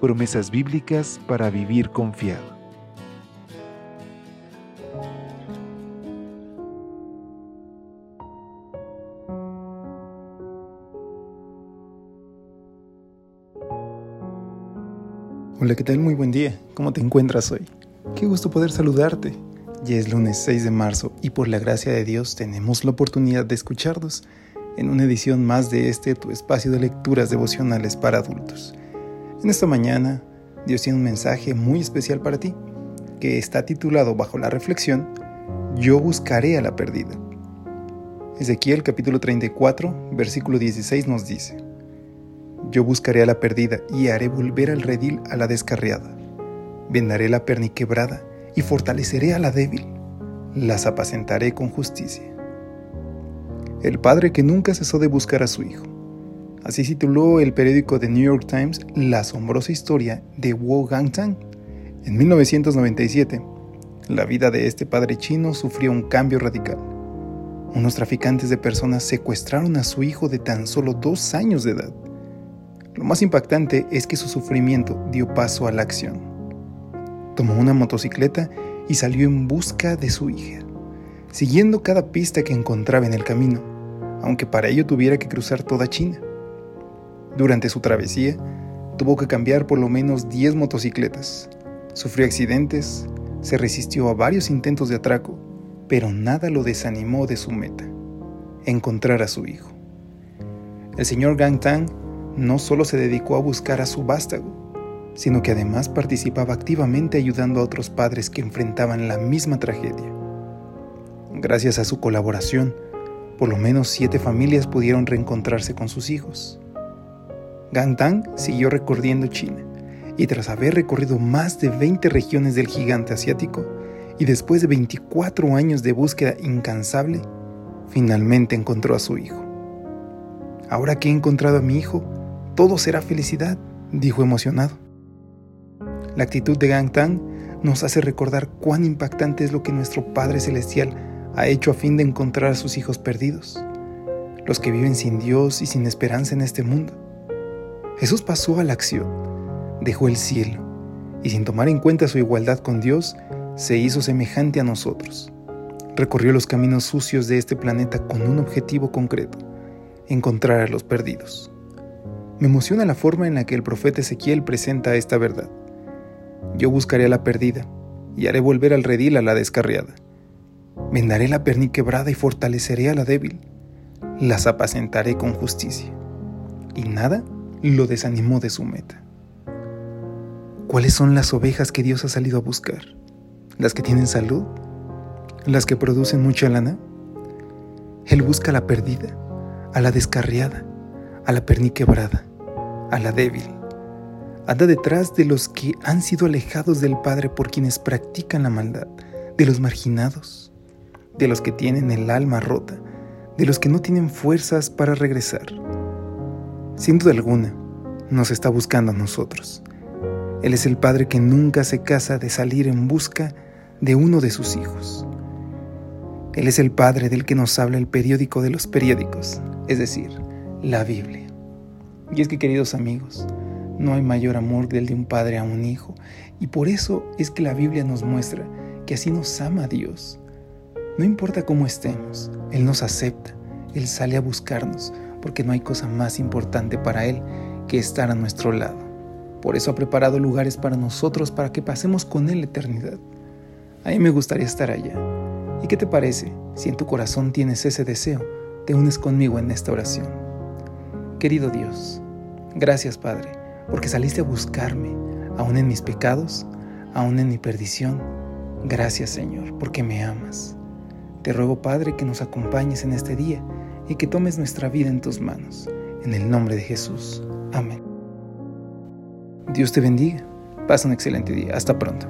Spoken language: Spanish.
Promesas bíblicas para vivir confiado. Hola, ¿qué tal? Muy buen día. ¿Cómo te encuentras hoy? Qué gusto poder saludarte. Ya es lunes 6 de marzo y por la gracia de Dios tenemos la oportunidad de escucharnos en una edición más de este tu espacio de lecturas devocionales para adultos. En esta mañana, Dios tiene un mensaje muy especial para ti, que está titulado bajo la reflexión, Yo buscaré a la perdida. Ezequiel capítulo 34, versículo 16 nos dice, yo buscaré a la perdida y haré volver al redil a la descarriada. Vendaré la perniquebrada y fortaleceré a la débil. Las apacentaré con justicia. El padre que nunca cesó de buscar a su hijo. Así tituló el periódico The New York Times la asombrosa historia de Wu Gangtang. En 1997, la vida de este padre chino sufrió un cambio radical. Unos traficantes de personas secuestraron a su hijo de tan solo dos años de edad lo más impactante es que su sufrimiento dio paso a la acción. Tomó una motocicleta y salió en busca de su hija, siguiendo cada pista que encontraba en el camino, aunque para ello tuviera que cruzar toda China. Durante su travesía, tuvo que cambiar por lo menos 10 motocicletas, sufrió accidentes, se resistió a varios intentos de atraco, pero nada lo desanimó de su meta, encontrar a su hijo. El señor Gang Tang no solo se dedicó a buscar a su vástago, sino que además participaba activamente ayudando a otros padres que enfrentaban la misma tragedia. Gracias a su colaboración, por lo menos siete familias pudieron reencontrarse con sus hijos. Gang Tang siguió recorriendo China y tras haber recorrido más de 20 regiones del gigante asiático y después de 24 años de búsqueda incansable, finalmente encontró a su hijo. Ahora que he encontrado a mi hijo, todo será felicidad, dijo emocionado. La actitud de Gang Tang nos hace recordar cuán impactante es lo que nuestro Padre Celestial ha hecho a fin de encontrar a sus hijos perdidos, los que viven sin Dios y sin esperanza en este mundo. Jesús pasó a la acción, dejó el cielo y sin tomar en cuenta su igualdad con Dios, se hizo semejante a nosotros. Recorrió los caminos sucios de este planeta con un objetivo concreto, encontrar a los perdidos. Me emociona la forma en la que el profeta Ezequiel presenta esta verdad. Yo buscaré a la perdida y haré volver al redil a la descarriada. Vendaré la perniquebrada y fortaleceré a la débil. Las apacentaré con justicia. Y nada lo desanimó de su meta. ¿Cuáles son las ovejas que Dios ha salido a buscar? ¿Las que tienen salud? ¿Las que producen mucha lana? Él busca a la perdida, a la descarriada, a la perniquebrada a la débil. Anda detrás de los que han sido alejados del Padre por quienes practican la maldad, de los marginados, de los que tienen el alma rota, de los que no tienen fuerzas para regresar. Sin duda alguna, nos está buscando a nosotros. Él es el Padre que nunca se casa de salir en busca de uno de sus hijos. Él es el Padre del que nos habla el periódico de los periódicos, es decir, la Biblia. Y es que, queridos amigos, no hay mayor amor del de un padre a un hijo. Y por eso es que la Biblia nos muestra que así nos ama Dios. No importa cómo estemos, Él nos acepta, Él sale a buscarnos, porque no hay cosa más importante para Él que estar a nuestro lado. Por eso ha preparado lugares para nosotros para que pasemos con Él eternidad. A mí me gustaría estar allá. ¿Y qué te parece si en tu corazón tienes ese deseo? Te unes conmigo en esta oración. Querido Dios, Gracias, Padre, porque saliste a buscarme, aún en mis pecados, aún en mi perdición. Gracias, Señor, porque me amas. Te ruego, Padre, que nos acompañes en este día y que tomes nuestra vida en tus manos. En el nombre de Jesús. Amén. Dios te bendiga. Pasa un excelente día. Hasta pronto.